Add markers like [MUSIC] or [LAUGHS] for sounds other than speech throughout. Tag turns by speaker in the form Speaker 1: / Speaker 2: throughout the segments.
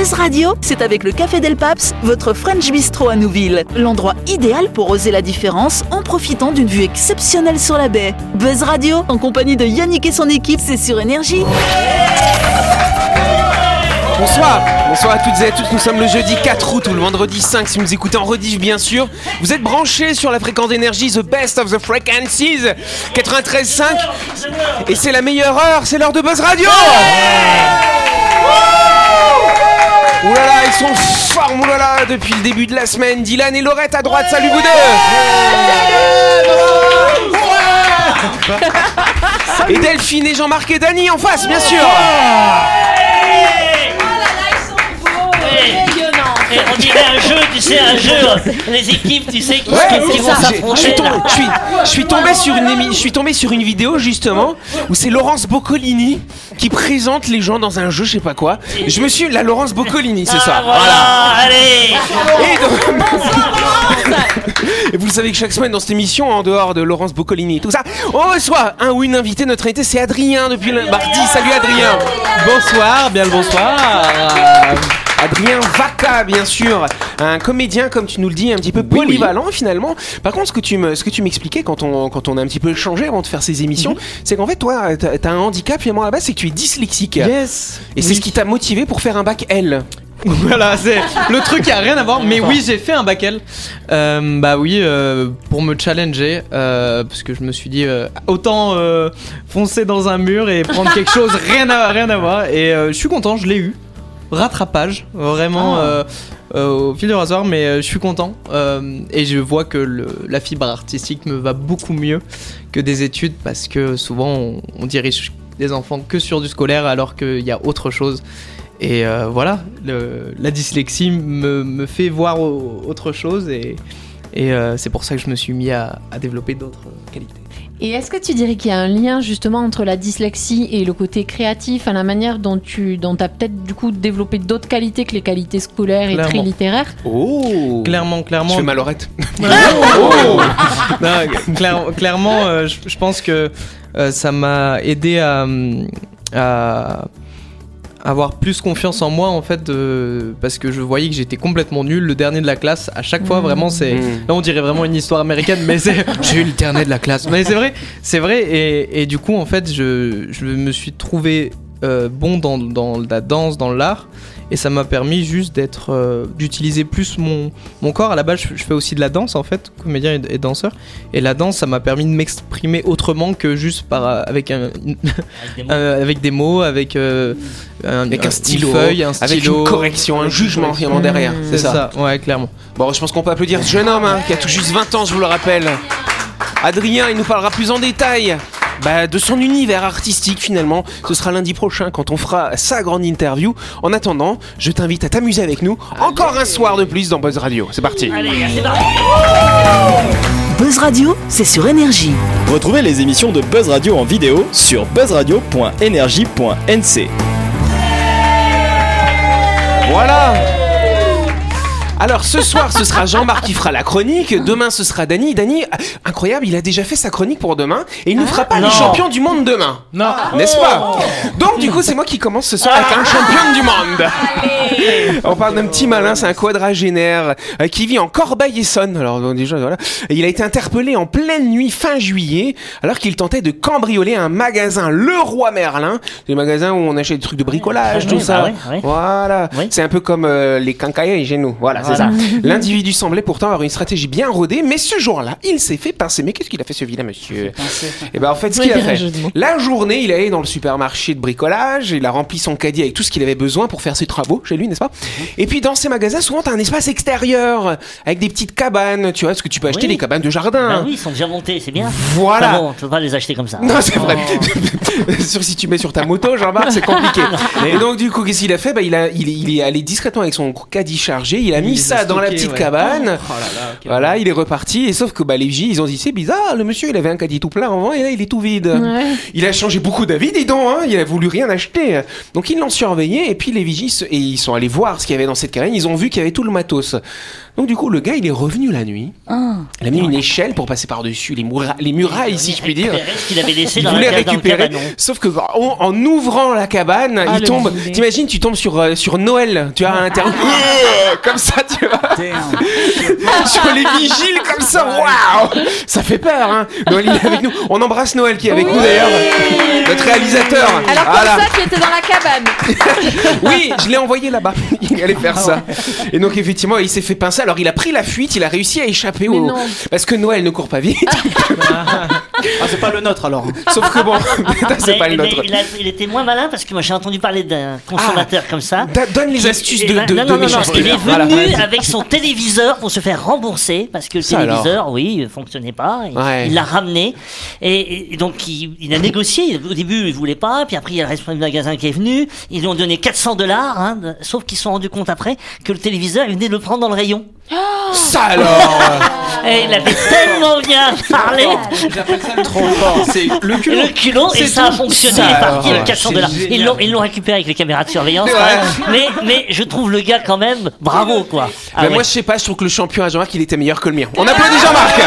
Speaker 1: Buzz Radio, c'est avec le Café Del Paps, votre French Bistro à Nouville. L'endroit idéal pour oser la différence en profitant d'une vue exceptionnelle sur la baie. Buzz Radio, en compagnie de Yannick et son équipe, c'est sur Énergie.
Speaker 2: Bonsoir, bonsoir à toutes et à tous. Nous sommes le jeudi 4 août ou le vendredi 5 si vous nous écoutez en rediff bien sûr. Vous êtes branchés sur la fréquence d'énergie The Best of the Frequencies 93.5 et c'est la meilleure heure, c'est l'heure de Buzz Radio. Là, ils sont là là, depuis le début de la semaine. Dylan et Laurette à droite, salut vous deux. Et Delphine et Jean-Marc et Dany en face, bien sûr
Speaker 3: on dirait un jeu, tu sais, un jeu. Les équipes, tu sais, qui,
Speaker 2: Ouais,
Speaker 3: qui
Speaker 2: c'est
Speaker 3: vont
Speaker 2: ça. Je suis
Speaker 3: s'affronter.
Speaker 2: tombé,
Speaker 3: là.
Speaker 2: je suis, je suis tombé sur une émi- je suis tombé sur une vidéo justement où c'est Laurence Boccolini qui présente les gens dans un jeu, je sais pas quoi. Je me suis la Laurence Boccolini, c'est ça.
Speaker 3: Ah, voilà, allez
Speaker 2: Et, donc- [LAUGHS] Et vous le savez que chaque semaine dans cette émission, en dehors de Laurence Boccolini et tout ça, on reçoit un ou une invitée. Notre invité, c'est Adrien depuis le mardi. Salut Adrien.
Speaker 4: Bonsoir, bien le bonsoir.
Speaker 2: Adrien Vaca, bien sûr, un comédien comme tu nous le dis, un petit peu polyvalent finalement. Par contre, ce que tu me, ce que tu m'expliquais quand on, quand on a un petit peu échangé avant de faire ces émissions, c'est qu'en fait, toi, t'as un handicap finalement à la base, c'est que tu es dyslexique.
Speaker 4: Yes.
Speaker 2: Et c'est ce qui t'a motivé pour faire un bac L. [LAUGHS]
Speaker 4: Voilà, c'est le truc qui a rien à voir. Mais oui, j'ai fait un bac L. Euh, bah oui, euh, pour me challenger, euh, parce que je me suis dit autant foncer dans un mur et prendre quelque chose rien à rien à voir. Et je suis content, je l'ai eu. Rattrapage, vraiment. euh, euh, au fil de rasoir, mais euh, je suis content et je vois que le- la fibre artistique me va beaucoup mieux que des études parce que souvent on, on dirige des enfants que sur du scolaire alors qu'il y a autre chose. Et voilà, le- la dyslexie me, me fait voir au- autre chose et, et c'est pour ça que je me suis mis à, à développer d'autres qualités.
Speaker 5: Et est-ce que tu dirais qu'il y a un lien justement entre la dyslexie et le côté créatif, à la manière dont tu dont as peut-être du coup développé d'autres qualités que les qualités scolaires et très littéraires?
Speaker 2: Oh.
Speaker 4: Clairement,
Speaker 2: Je
Speaker 4: clairement.
Speaker 2: fais malorette. [LAUGHS]
Speaker 4: Non, clair- clairement, euh, je, je pense que euh, ça m'a aidé à, à avoir plus confiance en moi en fait de- parce que je voyais que j'étais complètement nul le dernier de la classe à chaque fois
Speaker 5: Mhm.
Speaker 4: vraiment c'est
Speaker 2: Mhm.
Speaker 4: là on dirait vraiment une histoire américaine mais c'est [LAUGHS] j'ai eu le dernier de la classe mais c'est vrai c'est vrai et, et du coup en fait je, je me suis trouvé euh, bon dans, dans la danse dans l'art et ça m'a permis juste d'être euh, d'utiliser plus mon, mon corps à la base je, je fais aussi de la danse en fait comédien et, et danseur et la danse ça m'a permis de m'exprimer autrement que juste par euh, avec un une-
Speaker 3: Avec des mots. [LAUGHS]
Speaker 4: avec avec euh, un,
Speaker 2: Avec un
Speaker 4: une
Speaker 2: stylo,
Speaker 4: feuille, un
Speaker 2: avec
Speaker 4: stylo
Speaker 2: une correction, un jugement finalement derrière.
Speaker 4: c'est ça. ouais clairement
Speaker 2: Bon, je pense qu'on peut applaudir ce jeune homme hein, qui a tout juste 20 ans, je vous le rappelle. Adrien, il nous parlera plus en détail bah, de son univers artistique finalement. Ce sera lundi prochain quand on fera sa grande interview. En attendant, je t'invite à t'amuser avec nous encore un soir de plus dans Buzz Radio. C'est parti.
Speaker 3: Allez, c'est parti
Speaker 1: Buzz Radio, c'est sur Énergie.
Speaker 6: Retrouvez les émissions de Buzz Radio en vidéo sur buzzradio.energie.nc.
Speaker 2: Voilà. Alors ce soir ce sera Jean-Marc qui fera la chronique, demain ce sera Dany. Dany, ah, incroyable, il a déjà fait sa chronique pour demain et il ne fera pas les
Speaker 3: Non.
Speaker 2: champions du monde demain.
Speaker 4: non
Speaker 2: N'est-ce pas Donc du coup c'est moi qui commence ce soir avec un champion du monde. On parle d'un petit malin, c'est un quadragénaire euh, qui vit en Corbeil-Essonne. Alors donc, déjà voilà, Et il a été interpellé en pleine nuit fin juillet alors qu'il tentait de cambrioler un magasin Le Roi Merlin, des magasins où on achète des trucs de bricolage,
Speaker 3: Ah
Speaker 2: tout
Speaker 3: oui,
Speaker 2: ça. Voilà, c'est un peu comme euh, les quincailleries chez nous. Voilà, ça. [LAUGHS] L'individu semblait pourtant avoir une stratégie bien rodée, mais ce jour-là, il s'est fait pincer. Mais qu'est-ce qu'il a fait ce vilain monsieur Et ben en fait, ce qu'il a fait, la journée, il est allé dans le supermarché de bricolage, il a rempli son caddie avec tout ce qu'il avait besoin pour faire ses travaux chez lui, n'est-ce pas? Et puis dans ces magasins, souvent t'as un espace extérieur avec des petites cabanes, tu vois, parce que tu peux acheter
Speaker 3: Oui.
Speaker 2: des cabanes de jardin.
Speaker 3: Bah oui, ils sont déjà montés, c'est bien.
Speaker 2: Voilà.
Speaker 3: Ah bon, tu peux pas les acheter comme ça.
Speaker 2: Non, c'est vrai. [LAUGHS] Sur si tu mets sur ta moto, Jean-Marc, c'est compliqué. [LAUGHS] Et donc, du coup, qu'est-ce qu'il a fait? Bah, il, a, il, est, il est allé discrètement avec son caddie chargé, il a mis ça dans la petite
Speaker 4: ouais.
Speaker 2: cabane.
Speaker 4: Oh là là, ok.
Speaker 2: Voilà, il est reparti. Et sauf que bah, les vigiles, ils ont dit c'est bizarre, le monsieur il avait un caddie tout plein avant et là il est tout vide.
Speaker 5: Ouais.
Speaker 2: Il a changé beaucoup d'avis, dis donc, hein, il a voulu rien acheter. Donc ils l'ont surveillé et puis les vigiles et ils sont allés voir ce qu'il y avait dans cette cabane. Ils ont vu qu'il y avait tout le matos. Donc du coup le gars il est revenu la nuit. Il a mis une échelle pour passer par dessus les, murailles si je puis dire.
Speaker 3: Récupérer ce qu'il avait laissé
Speaker 2: Il
Speaker 3: dans,
Speaker 2: voulait
Speaker 3: la, dans le
Speaker 2: récupérer, sauf que bah, en, en ouvrant la cabane,
Speaker 5: Ah,
Speaker 2: il tombe. T'imagines, tu tombes sur euh, sur Noël, tu vois, à l'intérieur, comme ça, tu vois, [LAUGHS] sur les vigiles comme ça. Waouh, ça fait peur. Hein. Noël il est avec nous. On embrasse Noël qui est avec nous d'ailleurs, notre réalisateur.
Speaker 5: Alors comme
Speaker 2: Voilà.
Speaker 5: ça qui était dans la cabane. [LAUGHS]
Speaker 2: Oui, je l'ai envoyé là-bas. [LAUGHS] Il allait faire ça. Et donc effectivement, il s'est fait pincer. Alors il a pris la fuite, il a réussi à échapper
Speaker 5: Mais
Speaker 2: au.
Speaker 5: non.
Speaker 2: Parce que Noël ne court pas vite.
Speaker 7: Ah, c'est pas le nôtre alors. [LAUGHS]
Speaker 2: Sauf que bon, [LAUGHS] c'est
Speaker 3: Mais-
Speaker 2: pas le
Speaker 3: mais
Speaker 2: nôtre.
Speaker 3: il, a- il était moins malin parce que moi j'ai entendu parler d'un consommateur comme ça.
Speaker 2: Donne les astuces de,
Speaker 3: ben,
Speaker 2: de,
Speaker 3: non,
Speaker 2: de
Speaker 3: non, non, non, il est venu avec son téléviseur pour se faire rembourser parce que le
Speaker 2: Ça
Speaker 3: téléviseur, oui, fonctionnait pas. Il
Speaker 2: Ouais.
Speaker 3: l'a ramené et, et donc il, il a négocié. Au début, il voulait pas, puis après il y a le responsable du magasin qui est venu. Ils lui ont donné 400 dollars, hein, de- sauf qu'ils se sont rendus compte après que le téléviseur, il venait de le prendre dans le rayon.
Speaker 2: Ça alors
Speaker 3: Et il avait tellement bien parlé.
Speaker 4: J'appelle ça trop fort. C'est le culot.
Speaker 3: le culot, et ça a fonctionné, il est parti avec 400
Speaker 4: c'est
Speaker 3: dollars. Ils l'ont, ils l'ont récupéré avec les caméras de surveillance,
Speaker 2: Ouais.
Speaker 3: quand même. mais, mais je trouve le gars quand même, bravo quoi. Ah ouais.
Speaker 2: Moi, je sais pas, je trouve que le champion à Jean-Marc, il était meilleur que le mien. On applaudit Jean-Marc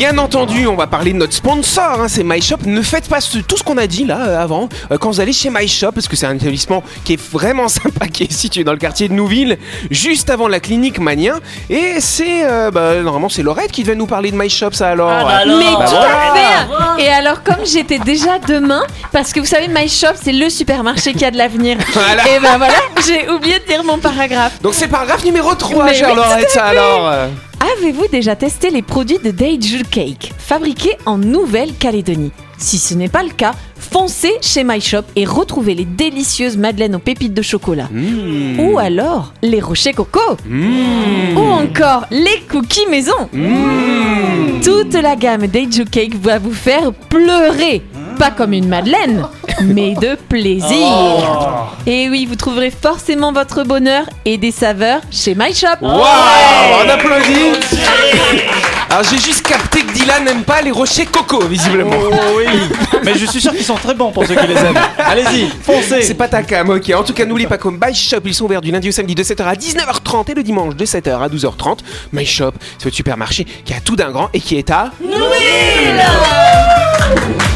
Speaker 2: Bien entendu, on va parler de notre sponsor, hein, c'est MyShop. Ne faites pas ce- tout ce qu'on a dit là euh, avant euh, quand vous allez chez MyShop, parce que c'est un établissement qui est vraiment [LAUGHS] sympa, qui est situé dans le quartier de Nouville, juste avant la clinique Manien. Et c'est euh, bah, normalement c'est Laurette qui devait nous parler de MyShop, ça alors.
Speaker 3: Ah bah alors.
Speaker 5: Mais
Speaker 2: Bah
Speaker 5: tout
Speaker 2: voilà.
Speaker 5: à fait. Et alors comme j'étais déjà demain, parce que vous savez, My Shop c'est le supermarché qui a de l'avenir. [LAUGHS]
Speaker 2: Voilà.
Speaker 5: Et ben voilà, j'ai oublié de dire mon paragraphe.
Speaker 2: Donc c'est paragraphe numéro 3,
Speaker 5: Mais
Speaker 2: chère
Speaker 5: oui,
Speaker 2: Laurette, ça alors.
Speaker 5: Avez-vous déjà testé les produits de Daiju Cake, fabriqués en Nouvelle-Calédonie Si ce n'est pas le cas, foncez chez My Shop et retrouvez les délicieuses madeleines aux pépites de chocolat.
Speaker 2: Mmh.
Speaker 5: Ou alors les rochers coco.
Speaker 2: Mmh.
Speaker 5: Ou encore les cookies maison.
Speaker 2: Mmh.
Speaker 5: Toute la gamme Daiju Cake va vous faire pleurer. Pas comme une madeleine, mais de plaisir. Et oui, vous trouverez forcément votre bonheur et des saveurs chez My Shop.
Speaker 2: Waouh On applaudit Alors j'ai juste capté que Dylan n'aime pas les rochers coco, visiblement.
Speaker 7: Oh oui. Mais je suis sûr qu'ils sont très bons pour ceux qui les aiment. Allez-y, foncez.
Speaker 2: C'est pas ta cam, ok. En tout cas, n'oubliez pas comme My Shop, ils sont ouverts du lundi au samedi de 7h à 19h30 et le dimanche de 7h à 12h30. My Shop, c'est votre supermarché qui a tout d'un grand et qui est à...
Speaker 4: La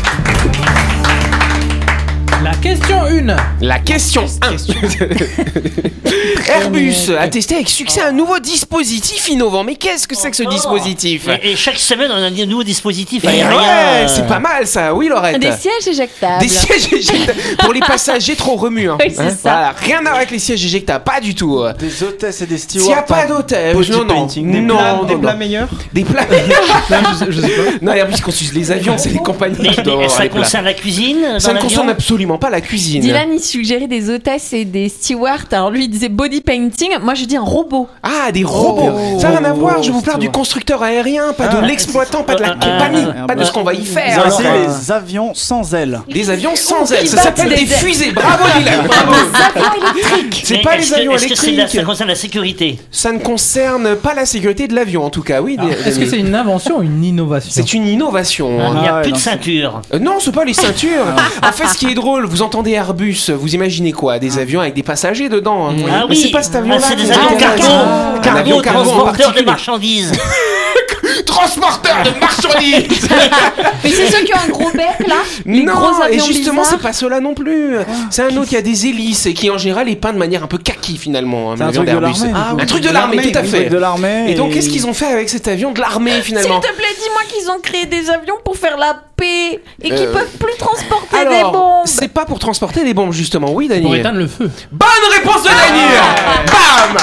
Speaker 4: question 1.
Speaker 2: La question 1. [LAUGHS] Airbus a testé avec succès un nouveau dispositif innovant. Mais qu'est-ce que c'est que ce dispositif
Speaker 3: Et, et chaque semaine, on a un nouveau dispositif
Speaker 2: Eh
Speaker 3: aérien.
Speaker 2: ouais, c'est pas mal ça, oui Laurette.
Speaker 5: Des sièges éjectables.
Speaker 2: Des sièges éjectables pour les passagers trop remuants.
Speaker 5: Oui, c'est ça.
Speaker 2: Voilà, rien à voir avec les sièges éjectables, pas du tout.
Speaker 7: Des hôtesses et des
Speaker 2: S'il
Speaker 7: stewards.
Speaker 2: n'y a pas d'hôtel,
Speaker 7: Body
Speaker 2: non, non,
Speaker 7: painting, des
Speaker 2: non,
Speaker 4: Plats-
Speaker 2: non,
Speaker 4: des
Speaker 2: non.
Speaker 4: plats meilleurs
Speaker 2: Des plats. [LAUGHS]
Speaker 4: Non, je, je sais pas.
Speaker 2: non, Airbus construisent les avions, c'est les compagnies
Speaker 3: Mais,
Speaker 2: qui doivent
Speaker 3: ça concerne la cuisine
Speaker 2: Ça ne concerne absolument pas la cuisine.
Speaker 5: Dylan, il suggérait des hôtesses et des stewards. Alors lui, il disait body painting. Moi, je dis un robot.
Speaker 2: Ah, des robots
Speaker 7: Oh.
Speaker 2: Ça n'a rien à voir, je vous
Speaker 7: Oh,
Speaker 2: parle du
Speaker 7: c'est
Speaker 2: constructeur aérien, pas de
Speaker 7: Ah.
Speaker 2: l'exploitant, pas de la
Speaker 3: Ah, ah,
Speaker 2: compagnie,
Speaker 7: ah,
Speaker 2: pas de ce qu'on va y faire. alors.
Speaker 7: les avions sans ailes.
Speaker 2: Des avions sans ailes, ça s'appelle
Speaker 5: des
Speaker 2: des fusées, bravo Dylan, bravo C'est
Speaker 3: Mais
Speaker 2: pas
Speaker 3: est-ce
Speaker 2: les
Speaker 3: que-
Speaker 2: avions
Speaker 3: c'est la-
Speaker 2: électriques.
Speaker 3: ça concerne la sécurité
Speaker 2: Ça ne concerne pas la sécurité de l'avion en tout cas, oui. des-
Speaker 8: Est-ce que
Speaker 2: des-
Speaker 8: c'est une invention ou une innovation?
Speaker 2: C'est une innovation.
Speaker 3: Il n'y a plus de
Speaker 7: non, c'est-
Speaker 3: ceinture.
Speaker 2: Euh, non, c'est pas les ceintures. en fait, ce qui est drôle, vous entendez Airbus, vous imaginez quoi? Des avions avec des passagers dedans. hein.
Speaker 3: Ah
Speaker 2: Mais
Speaker 3: oui,
Speaker 2: c'est pas cet avion-là.
Speaker 3: Ah, c'est des avions cargo, cargo, transporteurs de marchandises. [LAUGHS]
Speaker 2: Transporteur de marchandises. [LAUGHS]
Speaker 5: Mais c'est ceux qui ont un gros bec là Les
Speaker 2: non,
Speaker 5: gros
Speaker 2: et
Speaker 5: avions
Speaker 2: justement,
Speaker 5: bizarres.
Speaker 2: c'est pas cela non plus. c'est un autre qui a des hélices et qui en général est peint de manière un peu kaki finalement. hein,
Speaker 7: C'est un
Speaker 2: l'avion
Speaker 7: truc de
Speaker 2: d'Airbus.
Speaker 7: l'armée.
Speaker 2: un truc de l'armée, tout à
Speaker 7: Un
Speaker 2: fait.
Speaker 7: truc de l'armée.
Speaker 2: Et donc, qu'est-ce qu'ils ont fait avec cet avion de l'armée
Speaker 5: S'il
Speaker 2: finalement
Speaker 5: te plaît, dis-moi qu'ils ont créé des avions pour faire la paix et qu'ils
Speaker 2: Euh,
Speaker 5: peuvent plus transporter des
Speaker 2: Alors,
Speaker 5: bombes.
Speaker 2: c'est pas pour transporter des bombes justement, oui,
Speaker 8: Pour
Speaker 2: Daniel.
Speaker 8: éteindre le feu.
Speaker 2: Bonne réponse de Daniel Bam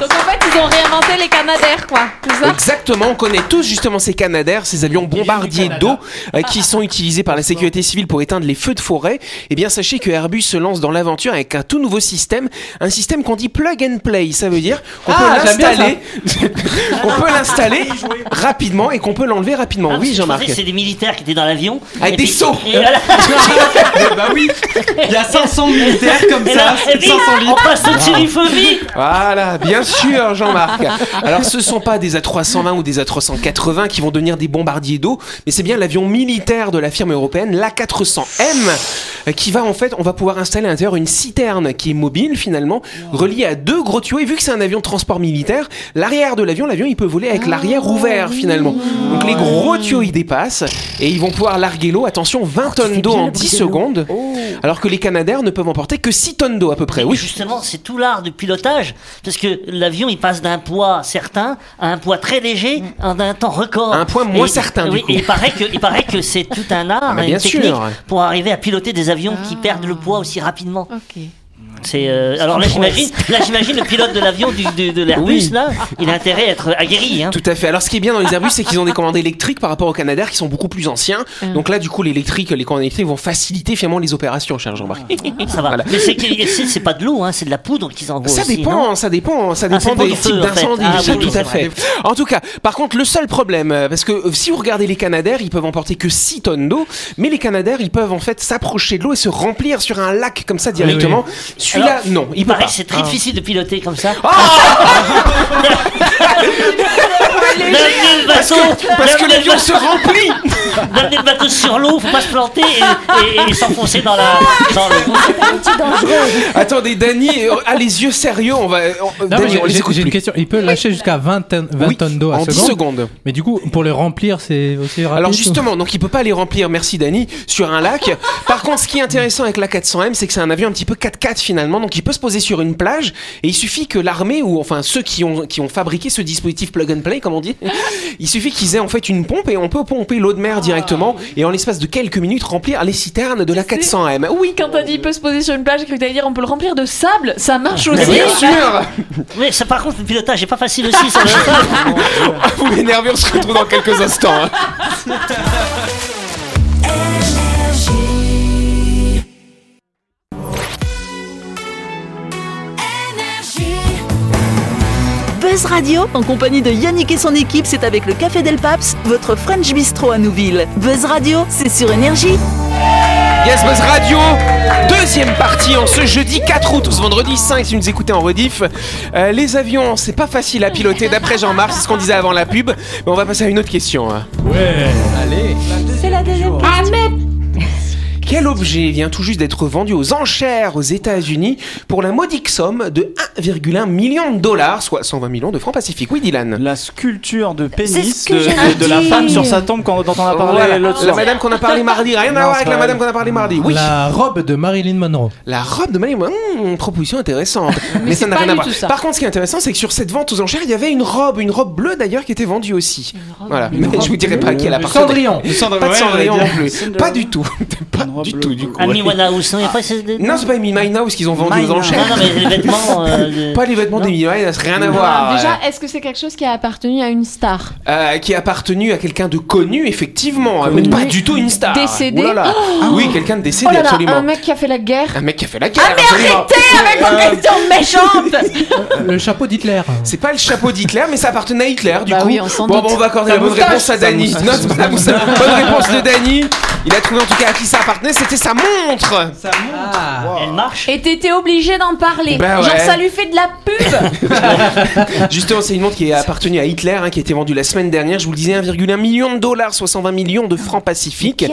Speaker 5: Donc en fait, ils ont réinventé les Canadaires, quoi. Ça
Speaker 2: Exactement, on connaît tous justement ces Canadair, ces avions bombardiers d'eau euh, qui sont utilisés par la sécurité civile pour éteindre les feux de forêt. Eh bien, sachez que Airbus se lance dans l'aventure avec un tout nouveau système, un système qu'on dit plug and play. Ça veut dire qu'on
Speaker 7: Ah,
Speaker 2: peut l'installer, [LAUGHS] on peut l'installer rapidement et qu'on peut l'enlever rapidement.
Speaker 3: Ah,
Speaker 2: oui, Jean-Marc.
Speaker 3: c'est des militaires qui étaient dans l'avion.
Speaker 2: Avec des
Speaker 3: et voilà.
Speaker 4: bah [LAUGHS] oui, il y a 500 militaires comme
Speaker 3: Et là,
Speaker 4: ça,
Speaker 3: et puis,
Speaker 4: 500
Speaker 3: on passe au-dessus du feu vite.
Speaker 2: Voilà, bien sûr, Jean-Marc. Alors, ce sont pas des A320 ou des A380 qui vont devenir des bombardiers d'eau, mais c'est bien l'avion militaire de la firme européenne, l'A400M, euh, qui va en fait, on va pouvoir installer à l'intérieur une citerne qui est mobile finalement, reliée à deux gros tuyaux. Et vu que c'est un avion de transport militaire, l'arrière de l'avion, l'avion il peut voler avec l'arrière ouvert finalement. Donc les gros tuyaux ils dépassent et ils vont pouvoir larguer l'eau. Attention, 20 tonnes d'eau en 10 secondes, alors que les Canadair ne peuvent emporter que 6 tonnes d'eau à peu près. Oui.
Speaker 3: justement, c'est tout l'art du pilotage, parce que l'avion, il passe d'un poids certain à un poids très léger en un temps record.
Speaker 2: Un point moins
Speaker 3: Et-
Speaker 2: certain, du
Speaker 3: oui,
Speaker 2: coup.
Speaker 3: et il paraît que, il paraît que c'est tout un art,
Speaker 2: Ah,
Speaker 3: et
Speaker 2: bien
Speaker 3: une technique
Speaker 2: sûr.
Speaker 3: pour arriver à piloter des avions qui perdent le poids aussi rapidement.
Speaker 5: Ok.
Speaker 3: C'est euh, alors là, j'imagine, là, j'imagine le pilote de l'avion du, de, de l'Airbus
Speaker 2: Oui.
Speaker 3: là, il a intérêt à être aguerri. Hein.
Speaker 2: Tout à fait. Alors, ce qui est bien dans les Airbus, c'est qu'ils ont des commandes électriques par rapport aux Canadair qui sont beaucoup plus anciens. Donc là, du coup, l'électrique, les commandes électriques vont faciliter finalement les opérations, cher Jean-Marc.
Speaker 3: Ça va.
Speaker 2: Voilà.
Speaker 3: Mais c'est, qu'il- c'est, c'est pas de l'eau, hein, c'est de la poudre qu'ils envoient
Speaker 2: Ça
Speaker 3: aussi,
Speaker 2: dépend,
Speaker 3: non
Speaker 2: ça dépend, ça
Speaker 3: Ah, c'est
Speaker 2: dépend
Speaker 3: pour
Speaker 2: des
Speaker 3: feu,
Speaker 2: types
Speaker 3: en fait. Ah oui,
Speaker 2: tout
Speaker 3: c'est
Speaker 2: à
Speaker 3: vrai.
Speaker 2: fait. En tout cas, par contre, le seul problème, euh, parce que euh, si vous regardez les Canadair, ils peuvent emporter que 6 tonnes d'eau, mais les Canadair, ils peuvent en fait s'approcher de l'eau et se remplir sur un lac comme ça directement. Celui-là, non, il
Speaker 3: Il
Speaker 2: peut
Speaker 3: paraît
Speaker 2: pas.
Speaker 3: que c'est très difficile de piloter comme ça.
Speaker 2: Ah [LAUGHS] [LAUGHS]
Speaker 3: le
Speaker 2: Parce
Speaker 3: bateau,
Speaker 2: que, parce que l'avion se remplit
Speaker 3: d'amener le bateau sur l'eau, faut pas se planter et, et- et s'enfoncer dans la dans le.
Speaker 2: Attendez, Dany euh, a les yeux sérieux, on va... on-
Speaker 8: Non,
Speaker 2: Dany,
Speaker 8: mais
Speaker 2: on les
Speaker 8: j'ai
Speaker 2: écoute
Speaker 8: j'ai une
Speaker 2: plus.
Speaker 8: question. Il peut lâcher jusqu'à 20, tonnes- 20
Speaker 2: Oui,
Speaker 8: tonnes d'eau à
Speaker 2: en 10
Speaker 8: seconde.
Speaker 2: secondes.
Speaker 8: Mais du coup, pour les remplir, c'est aussi rapide.
Speaker 2: Alors
Speaker 8: ou-
Speaker 2: justement, donc il peut pas les remplir, merci Dany, sur un lac. Par contre, ce qui est intéressant avec la 400M, c'est que c'est un avion un petit peu 4x4 finalement, donc il peut se poser sur une plage et il suffit que l'armée ou enfin ceux qui ont qui ont fabriqué ce dispositif plug and play, comme on dit, il suffit qu'ils aient en fait une pompe et on peut pomper l'eau de mer directement et en l'espace de quelques minutes remplir les citernes de la 400M. Oui,
Speaker 5: Quand t'as dit il peut se poser sur une plage, j'ai cru que t'allais dire on peut le remplir de sable, ça marche aussi.
Speaker 2: bien sûr.
Speaker 3: Oui, ça par contre le pilotage est pas facile aussi. Ça, [LAUGHS] ça.
Speaker 2: Vous m'énervez, on se retrouve dans quelques instants. hein. [LAUGHS]
Speaker 1: Buzz Radio, en compagnie de Yannick et son équipe, c'est avec le Café Del Paps, votre French Bistro à Nouville. Buzz Radio, c'est sur Énergie.
Speaker 2: Yes Buzz Radio, deuxième partie en ce jeudi 4 août, ou ce vendredi 5 si vous nous écoutez en rediff. Euh, les avions, c'est pas facile à piloter d'après Jean-Marc, c'est ce qu'on disait avant la pub. Mais on va passer à une autre question. hein.
Speaker 5: C'est la deuxième
Speaker 2: Quel objet vient tout juste d'être vendu aux enchères aux États-Unis pour la modique somme de 1,1 million de dollars, soit 120 millions de francs pacifiques? Oui, Dylan.
Speaker 7: La sculpture de pénis de,
Speaker 5: j'allais
Speaker 7: de- de la femme sur sa tombe quand- dont on a parlé
Speaker 2: Voilà,
Speaker 7: l'autre
Speaker 2: la madame qu'on a parlé mardi, rien à voir avec la madame qu'on a parlé mardi. Oui.
Speaker 8: La robe de Marilyn Monroe.
Speaker 2: La robe de Marilyn Monroe, hmm, proposition intéressante. [LAUGHS] Mais, ça n'a rien à voir. Par contre, ce qui est intéressant, c'est que sur cette vente aux enchères, il y avait une robe, une robe bleue d'ailleurs, qui était vendue aussi. Voilà. Mais [LAUGHS] je vous dirai pas à qui elle appartenait.
Speaker 8: Cendrillon.
Speaker 2: Pas de Cendrillon non plus. Pas du tout. [LAUGHS] Pas
Speaker 7: robe
Speaker 2: du tout, du coup.
Speaker 3: Amy Winehouse, non, il y a pas ces-
Speaker 2: Non, c'est pas Amy Winehouse qu'ils ont vendu aux
Speaker 7: Winehouse.
Speaker 3: Non,
Speaker 2: enchères.
Speaker 3: non, mais les vêtements. [LAUGHS] euh, de-
Speaker 2: Pas les vêtements d'Amy Winehouse, rien à voir.
Speaker 5: Déjà, est-ce que c'est quelque chose qui a appartenu à une star
Speaker 2: Euh, qui a appartenu à quelqu'un de connu, effectivement, mais pas du tout une star.
Speaker 5: Décédé
Speaker 2: là là. Oui, quelqu'un de décédé,
Speaker 5: Oh là là,
Speaker 2: absolument.
Speaker 5: un mec qui a fait la guerre.
Speaker 2: Un mec qui a fait la guerre, absolument.
Speaker 5: avec vos questions méchantes [LAUGHS]
Speaker 8: Le chapeau d'Hitler.
Speaker 2: C'est pas le chapeau d'Hitler, mais ça appartenait à Hitler, du
Speaker 5: Bah
Speaker 2: coup.
Speaker 5: oui, on s'en
Speaker 2: bon, bon, on va accorder la bonne réponse à Dany. Non, bonne réponse de Dany. Il a trouvé en tout cas à qui ça appartenait, c'était sa montre.
Speaker 3: Elle marche.
Speaker 5: Et t'étais obligé d'en parler.
Speaker 2: Bah
Speaker 5: Genre,
Speaker 2: ouais.
Speaker 5: ça lui fait de la pub. [LAUGHS]
Speaker 2: Justement, c'est une montre qui est appartenue à Hitler, hein, qui a été vendue la semaine dernière. Je vous le disais, 1,1 million de dollars, soit 120 millions de francs pacifiques.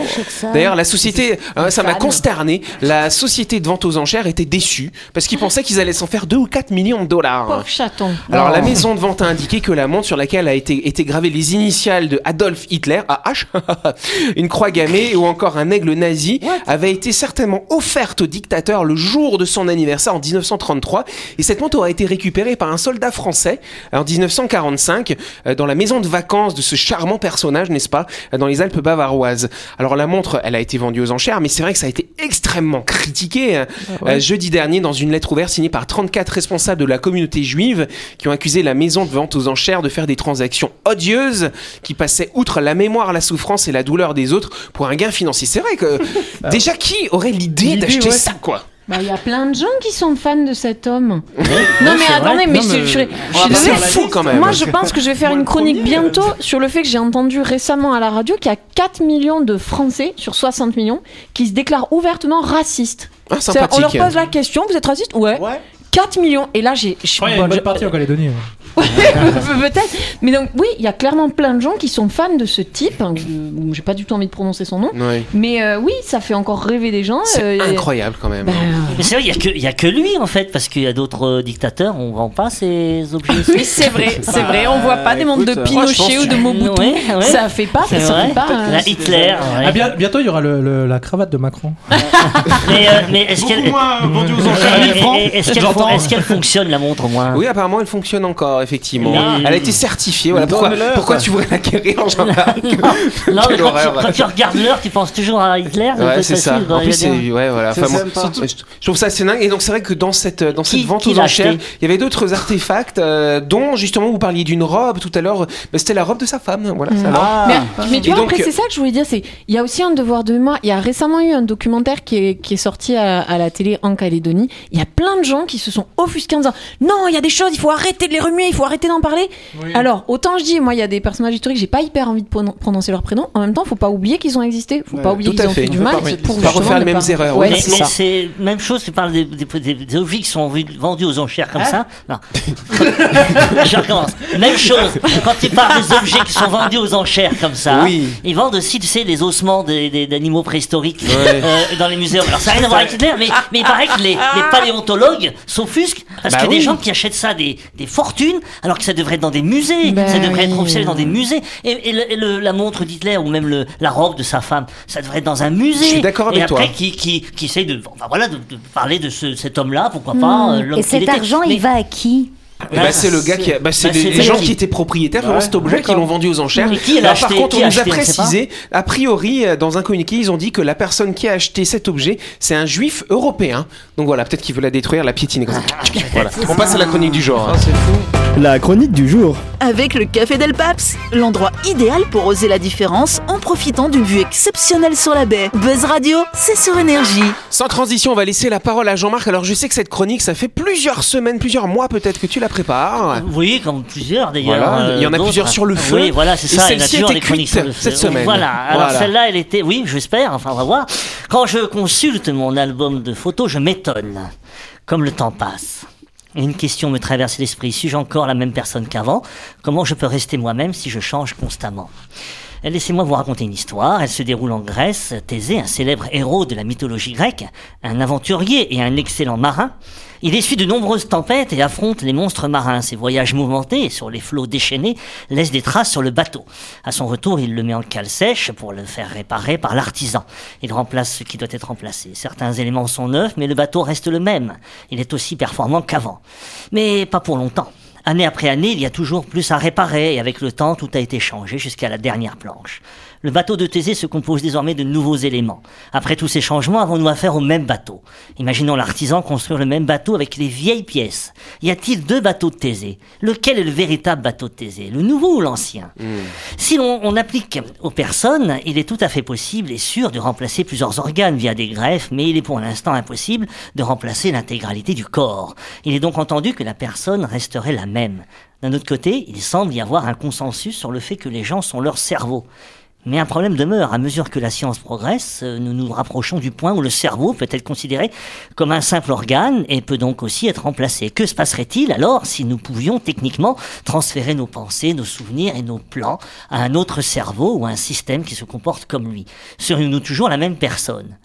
Speaker 2: D'ailleurs, la société, euh, ça m'a consterné. La société de vente aux enchères était déçue parce qu'ils pensaient qu'ils allaient s'en faire 2 ou 4 millions de dollars.
Speaker 5: Pauvre chaton.
Speaker 2: Alors la maison de vente a indiqué que la montre sur laquelle a été, été gravée les initiales de Adolf Hitler, AH, [LAUGHS] une croix gammée ou encore un aigle nazi avait été certainement offerte au dictateur le jour de son anniversaire en 1933 et cette montre aurait été récupérée par un soldat français en 1945 euh, dans la maison de vacances de ce charmant personnage, n'est-ce pas, euh, dans les Alpes bavaroises. Alors la montre, elle a été vendue aux enchères, mais c'est vrai que ça a été extrêmement critiqué hein. Euh, jeudi dernier dans une lettre ouverte signée par 34 responsables de la communauté juive qui ont accusé la maison de vente aux enchères de faire des transactions odieuses qui passaient outre la mémoire, la souffrance et la douleur des autres pour un gain financier. C'est vrai que déjà qui aurait l'idée d'acheter
Speaker 8: ouais.
Speaker 2: ça quoi
Speaker 5: Bah, il y a plein de gens qui sont fans de cet homme. non, mais attendez, mais
Speaker 8: Non,
Speaker 5: je,
Speaker 8: mais-
Speaker 5: je- suis
Speaker 2: bah, c'est
Speaker 5: désolée.
Speaker 2: fou quand même.
Speaker 5: Moi, je pense que je vais faire une chronique bientôt sur le fait que j'ai entendu récemment à la radio qu'il y a 4 millions de Français sur 60 millions qui se déclarent ouvertement racistes.
Speaker 2: Ah,
Speaker 5: On leur pose la question, vous êtes raciste? Ouais.
Speaker 7: Ouais.
Speaker 5: 4 millions. Et là, j'ai. je-
Speaker 8: crois qu'il y a une bonne partie en Calédonie. [LAUGHS]
Speaker 5: Peut-être. Mais donc, oui, il y a clairement plein de gens qui sont fans de ce type. hein, où J'ai pas du tout envie de prononcer son nom. Mais euh, oui, ça fait encore rêver des gens.
Speaker 2: C'est
Speaker 5: euh,
Speaker 2: incroyable quand même.
Speaker 5: Ben,
Speaker 3: Mais c'est vrai, il y a que, a lui en fait, parce qu'il y a d'autres euh, dictateurs, on vend pas ces objets. [LAUGHS]
Speaker 5: Oui, c'est vrai, c'est vrai. On voit pas des montres de
Speaker 7: écoute,
Speaker 5: Pinochet ou de Mobutu.
Speaker 3: Ouais, ouais.
Speaker 5: Ça fait pas,
Speaker 3: C'est
Speaker 5: ça
Speaker 3: vrai.
Speaker 5: fait pas. euh,
Speaker 3: La Hitler. ouais.
Speaker 8: Ah, bien- bientôt, il y aura le- le- la cravate de Macron. [LAUGHS]
Speaker 3: Mais, euh, mais est-ce qu'elle
Speaker 7: Beaucoup moins vendu aux
Speaker 3: Et-
Speaker 7: enchères à 1000
Speaker 3: et-
Speaker 7: francs.
Speaker 3: et- est-ce qu'elle
Speaker 8: J'entends.
Speaker 3: fon- est-ce qu'elle fonctionne la montre au moins?
Speaker 2: Oui, apparemment, elle fonctionne encore, effectivement.
Speaker 3: Oui.
Speaker 2: Elle a été certifiée. Voilà pourquoi, tu voudrais l'acquérir, Jean-Marc
Speaker 3: Non, mais
Speaker 2: Quelle
Speaker 3: quand,
Speaker 2: horreur.
Speaker 3: tu, quand tu regardes l'heure, tu penses toujours à Hitler.
Speaker 2: Ouais, c'est ça. En plus, ouais, voilà. Enfin, moi, je, trouve ça assez dingue. Et donc, c'est vrai que dans cette dans cette
Speaker 3: Qui-
Speaker 2: vente
Speaker 3: qui
Speaker 2: aux enchères, il y avait d'autres artefacts, euh, dont justement vous parliez d'une robe tout à l'heure. Mais c'était la robe de sa femme. Voilà. ça va.
Speaker 7: Ah,
Speaker 5: Mais, mais tu vois,
Speaker 2: donc,
Speaker 5: après, c'est ça que je voulais dire, c'est il y a aussi un devoir de mémoire. Il y a récemment eu un documentaire qui est, qui est sorti à, à la télé en Calédonie. Il y a plein de gens qui se sont offusqués en disant non, il y a des choses, il faut arrêter de les remuer, il faut arrêter d'en parler. Alors, autant je dis, moi, il y a des personnages historiques, j'ai pas hyper envie de pronon- prononcer leur prénom. En même temps, faut pas oublier qu'ils ont existé. Faut
Speaker 7: Ouais,
Speaker 5: pas oublier
Speaker 2: tout
Speaker 5: qu'ils ont
Speaker 2: fait.
Speaker 5: du mal pour
Speaker 2: Pas refaire les mêmes
Speaker 5: pas-
Speaker 2: erreurs,
Speaker 5: Ouais, c'est
Speaker 3: même chose, tu parles des, des, des- des objets qui sont vendus aux enchères comme ça. Non. [LAUGHS] Je recommence. Même chose, quand tu parles des objets qui sont vendus aux enchères comme ça,
Speaker 2: Oui.
Speaker 3: ils vendent aussi, tu sais, les ossements d'animaux préhistoriques
Speaker 2: Ouais.
Speaker 3: euh, dans les musées. Alors ça n'a rien à voir avec Hitler, mais, mais il paraît que les, les paléontologues s'offusquent parce
Speaker 2: Bah
Speaker 3: qu'il y a des gens qui achètent ça des, des fortunes alors que ça devrait être dans des musées,
Speaker 5: Ben
Speaker 3: ça devrait
Speaker 5: oui.
Speaker 3: être officiel dans des musées. Et, et le- et le- la montre d'Hitler ou même le, la robe de sa femme, ça devrait être dans un musée.
Speaker 2: Je suis d'accord avec
Speaker 3: et après,
Speaker 2: toi.
Speaker 3: qui, qui, qui essaye de, enfin, voilà, de, de parler de ce, cet homme-là, pourquoi pas, euh, l'homme
Speaker 9: Et cet
Speaker 3: était.
Speaker 9: argent,
Speaker 3: Mais-
Speaker 9: il va à qui?
Speaker 2: Eh ben, c'est le gars qui a, bah, c'est
Speaker 3: bah,
Speaker 2: les, gens qui
Speaker 3: qui-
Speaker 2: étaient propriétaires de
Speaker 7: Ouais,
Speaker 2: cet objet qui l'ont vendu aux enchères.
Speaker 3: Mais qui l'a
Speaker 2: Alors,
Speaker 3: acheté
Speaker 2: par contre, on nous a précisé, a priori, euh, dans un communiqué, ils ont dit que la personne qui a acheté cet objet, c'est un juif européen. Donc voilà, peut-être qu'il veut la détruire, la piétiner comme ça. Voilà. On passe à la chronique du genre. hein.
Speaker 4: Ah.
Speaker 6: La chronique du jour.
Speaker 1: Avec le Café Del Paps, l'endroit idéal pour oser la différence en profitant d'une vue exceptionnelle sur la baie. Buzz Radio, c'est sur énergie.
Speaker 2: Sans transition, on va laisser la parole à Jean-Marc. Alors, je sais que cette chronique, ça fait plusieurs semaines, plusieurs mois peut-être que tu la prépares.
Speaker 3: Oui, comme plusieurs d'ailleurs.
Speaker 2: Voilà,
Speaker 3: euh,
Speaker 2: il y en a
Speaker 3: d'autres.
Speaker 2: plusieurs sur le feu.
Speaker 3: Oui, voilà, c'est
Speaker 2: Et
Speaker 3: ça. A
Speaker 2: celle-ci était
Speaker 3: des chroniques
Speaker 2: cuite
Speaker 3: sur le feu.
Speaker 2: cette semaine.
Speaker 3: Voilà. Alors
Speaker 2: Voilà.
Speaker 3: celle-là, elle était. Oui, j'espère. Enfin, on va voir. Quand je consulte mon album de photos, je m'étonne. Comme le temps passe. Une question me traverse l'esprit. Suis-je encore la même personne qu'avant? Comment je peux rester moi-même si je change constamment? Laissez-moi vous raconter une histoire. Elle se déroule en Grèce. Thésée, un célèbre héros de la mythologie grecque, un aventurier et un excellent marin, il essuie de nombreuses tempêtes et affronte les monstres marins. Ses voyages mouvementés sur les flots déchaînés laissent des traces sur le bateau. À son retour, il le met en cale sèche pour le faire réparer par l'artisan. Il remplace ce qui doit être remplacé. Certains éléments sont neufs, mais le bateau reste le même. Il est aussi performant qu'avant. Mais pas pour longtemps. Année après année, il y a toujours plus à réparer, et avec le temps, tout a été changé jusqu'à la dernière planche. Le bateau de Thésée se compose désormais de nouveaux éléments. Après tous ces changements, avons-nous affaire au même bateau? Imaginons l'artisan construire le même bateau avec les vieilles pièces. Y a-t-il deux bateaux de Thésée? Lequel est le véritable bateau de Thésée? Le nouveau ou l'ancien? Si l'on on applique aux personnes, il est tout à fait possible et sûr de remplacer plusieurs organes via des greffes, mais il est pour l'instant impossible de remplacer l'intégralité du corps. Il est donc entendu que la personne resterait la même. D'un autre côté, il semble y avoir un consensus sur le fait que les gens sont leur cerveau. Mais un problème demeure. À mesure que la science progresse, euh, nous nous rapprochons du point où le cerveau peut être considéré comme un simple organe et peut donc aussi être remplacé. Que se passerait-il alors si nous pouvions techniquement transférer nos pensées, nos souvenirs et nos plans à un autre cerveau ou à un système qui se comporte comme lui? Serions-nous toujours la même personne?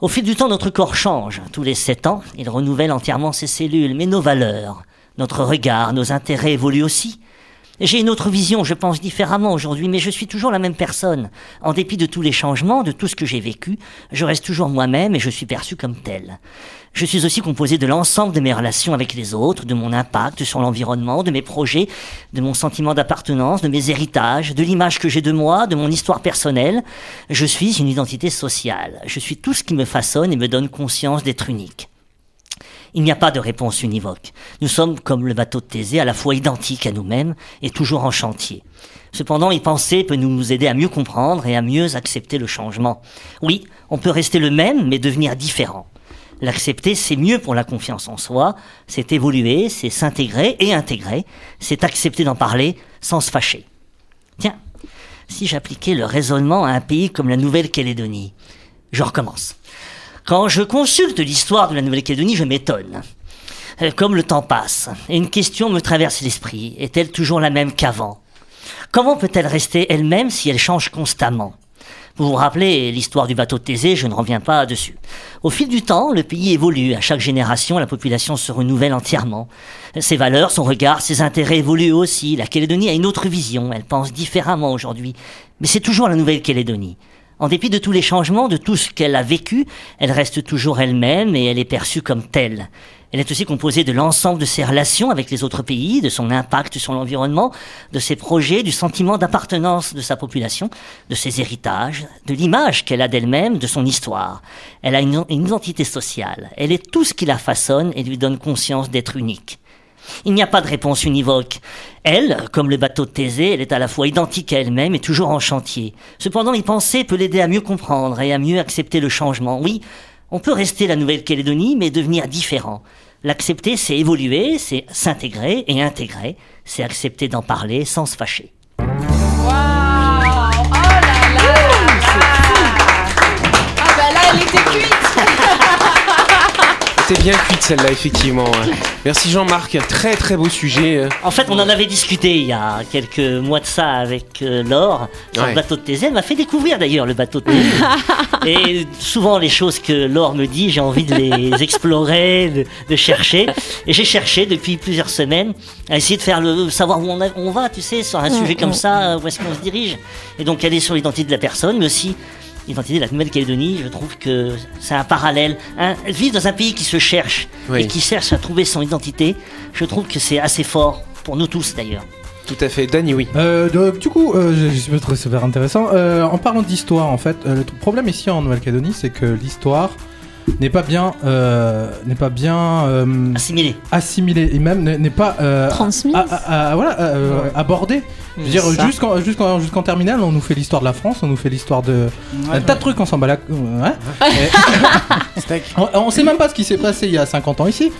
Speaker 3: Au fil du temps, notre corps change. Tous les sept ans, il renouvelle entièrement ses cellules, mais nos valeurs, notre regard, nos intérêts évoluent aussi. J'ai une autre vision, je pense différemment aujourd'hui, mais je suis toujours la même personne. En dépit de tous les changements, de tout ce que j'ai vécu, je reste toujours moi-même et je suis perçu comme tel. Je suis aussi composé de l'ensemble de mes relations avec les autres, de mon impact sur l'environnement, de mes projets, de mon sentiment d'appartenance, de mes héritages, de l'image que j'ai de moi, de mon histoire personnelle. Je suis une identité sociale. Je suis tout ce qui me façonne et me donne conscience d'être unique. Il n'y a pas de réponse univoque. Nous sommes comme le bateau de Thésée, à la fois identiques à nous-mêmes et toujours en chantier. Cependant, y penser peut nous aider à mieux comprendre et à mieux accepter le changement. Oui, on peut rester le même, mais devenir différent. L'accepter, c'est mieux pour la confiance en soi, c'est évoluer, c'est s'intégrer et intégrer, c'est accepter d'en parler sans se fâcher. Tiens, si j'appliquais le raisonnement à un pays comme la Nouvelle-Calédonie, je recommence. Quand je consulte l'histoire de la Nouvelle-Calédonie, je m'étonne. Euh, Comme le temps passe, une question me traverse l'esprit. Est-elle toujours la même qu'avant? Comment peut-elle rester elle-même si elle change constamment? Vous vous rappelez l'histoire du bateau de Thésée, je ne reviens pas dessus. Au fil du temps, le pays évolue. À chaque génération, la population se renouvelle entièrement. Ses valeurs, son regard, ses intérêts évoluent aussi. La Calédonie a une autre vision. Elle pense différemment aujourd'hui. Mais c'est toujours la Nouvelle-Calédonie. En dépit de tous les changements, de tout ce qu'elle a vécu, elle reste toujours elle-même et elle est perçue comme telle. Elle est aussi composée de l'ensemble de ses relations avec les autres pays, de son impact sur l'environnement, de ses projets, du sentiment d'appartenance de sa population, de ses héritages, de l'image qu'elle a d'elle-même, de son histoire. Elle a une, identité sociale. Elle est tout ce qui la façonne et lui donne conscience d'être unique. Il n'y a pas de réponse univoque. Elle, comme le bateau de Thésée, elle est à la fois identique à elle-même et toujours en chantier. Cependant, y penser peut l'aider à mieux comprendre et à mieux accepter le changement. Oui, on peut rester la Nouvelle-Calédonie, mais devenir différent. L'accepter, c'est évoluer, c'est s'intégrer et intégrer, c'est accepter d'en parler sans se fâcher.
Speaker 2: C'était bien cuite celle-là, effectivement. Merci Jean-Marc, très très beau sujet. euh.
Speaker 3: En fait, on en avait discuté il y a quelques mois de ça avec euh, Laure sur
Speaker 2: Ouais.
Speaker 3: le bateau de Thésée. Elle m'a fait découvrir d'ailleurs le bateau de Thésée. [LAUGHS] Et souvent, les choses que Laure me dit, j'ai envie de les [LAUGHS] explorer, de, de chercher. Et j'ai cherché depuis plusieurs semaines à essayer de faire le savoir où on, a- on va, tu sais, sur un sujet comme ça, où est-ce qu'on se dirige. Et donc, aller sur l'identité de la personne, mais aussi l'identité de la Nouvelle-Calédonie. Je trouve que c'est un parallèle. Hein, vivre dans un pays qui se cherche
Speaker 2: Oui.
Speaker 3: et qui cherche à trouver son identité, je trouve que c'est assez fort pour nous tous d'ailleurs.
Speaker 2: Tout à fait, Dany, oui.
Speaker 8: Euh, donc, du coup, euh, je, je trouve ça super intéressant. Euh, en parlant d'histoire, en fait, euh, le problème ici en Nouvelle-Calédonie, c'est que l'histoire n'est pas bien, euh, n'est pas bien euh,
Speaker 3: Assimilé.
Speaker 8: assimilée et même n'est pas euh, à- voilà, euh, abordée. Je veux dire,
Speaker 4: Ça.
Speaker 8: jusqu'en jusqu'en terminale, on nous fait l'histoire de la France, on nous fait l'histoire de un tas de trucs, on s'en bat la. [LAUGHS] Ouais. Et- on, on sait même pas ce qui s'est passé il y a 50 ans ici.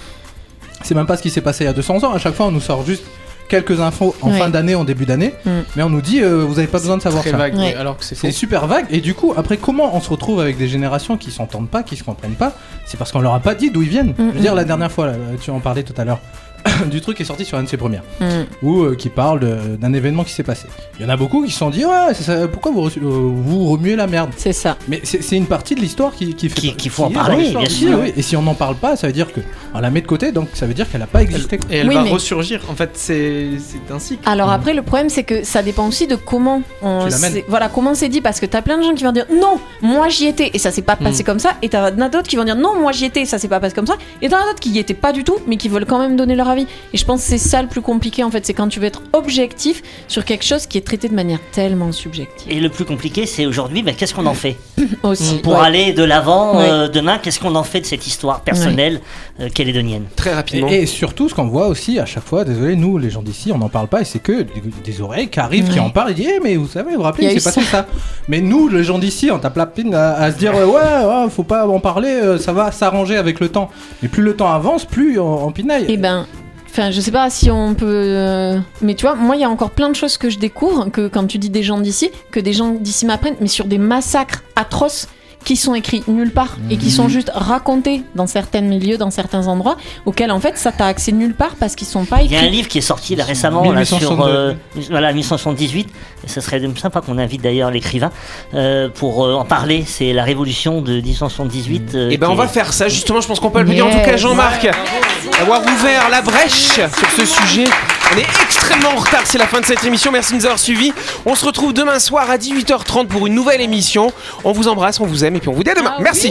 Speaker 8: C'est même pas ce qui s'est passé il y a 200 ans. À chaque fois, on nous sort juste quelques infos en
Speaker 5: Ouais.
Speaker 8: fin d'année, en début d'année.
Speaker 5: Mm.
Speaker 8: Mais on nous dit, euh, vous avez pas besoin de savoir
Speaker 4: Très
Speaker 8: ça.
Speaker 4: vague,
Speaker 5: Ouais.
Speaker 4: oui, alors que c'est
Speaker 8: super vague. Et du coup, après, comment on se retrouve avec des générations qui s'entendent pas, qui se comprennent pas? C'est parce qu'on leur a pas dit d'où ils viennent. Je veux dire, la dernière fois, là, tu en parlais tout à l'heure. [COUGHS] du truc qui est sorti sur une de ses premières,
Speaker 5: Mm.
Speaker 8: ou euh, qui parle d'un événement qui s'est passé. Il y en a beaucoup qui se sont dit ouais, ça, pourquoi vous, euh, vous remuez la merde?
Speaker 5: C'est ça.
Speaker 8: Mais c'est c'est une partie de l'histoire qui, qui fait
Speaker 3: Qui- qu'il faut en parler, bien sûr.
Speaker 8: oui. Et si on n'en parle pas, ça veut dire que on la met de côté, donc ça veut dire qu'elle a pas existé.
Speaker 4: Et elle
Speaker 5: Oui,
Speaker 4: va
Speaker 5: mais-
Speaker 4: ressurgir. En fait, c'est c'est un cycle.
Speaker 5: Alors après, le problème, c'est que ça dépend aussi de comment on voilà comment c'est dit, parce que t'as plein de gens qui vont dire non, moi j'y étais et ça s'est pas passé comme ça, et t'en as d'autres qui vont dire non, moi j'y étais, et ça s'est pas passé comme ça, et t'en as d'autres qui y étaient pas du tout, mais qui veulent quand même donner leur avis. Et je pense que c'est ça le plus compliqué en fait, c'est quand tu veux être objectif sur quelque chose qui est traité de manière tellement subjective.
Speaker 3: Et le plus compliqué, c'est aujourd'hui, ben, qu'est-ce qu'on en fait [LAUGHS]
Speaker 5: Aussi.
Speaker 3: Pour
Speaker 5: ouais.
Speaker 3: aller de l'avant
Speaker 5: Ouais.
Speaker 3: euh, demain, qu'est-ce qu'on en fait de cette histoire personnelle euh, calédonienne?
Speaker 2: Très rapidement.
Speaker 8: Et, et surtout, ce qu'on voit aussi à chaque fois, désolé, nous, les gens d'ici, on n'en parle pas, et c'est que des, des oreilles qui arrivent, qui
Speaker 5: Ouais.
Speaker 8: en parlent, et disent, Eh, mais vous savez, vous vous rappelez,
Speaker 5: eu
Speaker 8: passé ça. Mais nous, les gens d'ici, on tape la pine à, à se dire, ouais, ouais, faut pas en parler, euh, ça va s'arranger avec le temps. Mais plus le temps avance, plus on, on pinaille.
Speaker 5: Eh ben, enfin, je sais pas si on peut. euh, Mais tu vois, moi, il y a encore plein de choses que je découvre, que quand tu dis des gens d'ici, que des gens d'ici m'apprennent, mais sur des massacres atroces qui sont écrits nulle part et qui sont juste racontés dans certains milieux, dans certains endroits, auxquels en fait ça t'a accès nulle part parce qu'ils sont pas
Speaker 3: Il y a un
Speaker 5: écrits.
Speaker 3: livre qui est sorti là, récemment là, sur
Speaker 8: 1862.
Speaker 3: euh, voilà 1878. Et ce serait sympa qu'on invite d'ailleurs l'écrivain euh, pour euh, en parler. C'est la Révolution de 1878. euh,
Speaker 2: Et ben
Speaker 3: qui
Speaker 2: on va
Speaker 3: est-
Speaker 2: faire ça justement, je pense qu'on peut applaudir en tout cas
Speaker 5: Yes.
Speaker 2: Jean-Marc d'avoir ouvert la brèche sur ce sujet On est extrêmement en retard, c'est la fin de cette émission. Merci de nous avoir suivis. On se retrouve demain soir à 18h30 pour une nouvelle émission. On vous embrasse, on vous aime et puis on vous dit à demain. Merci.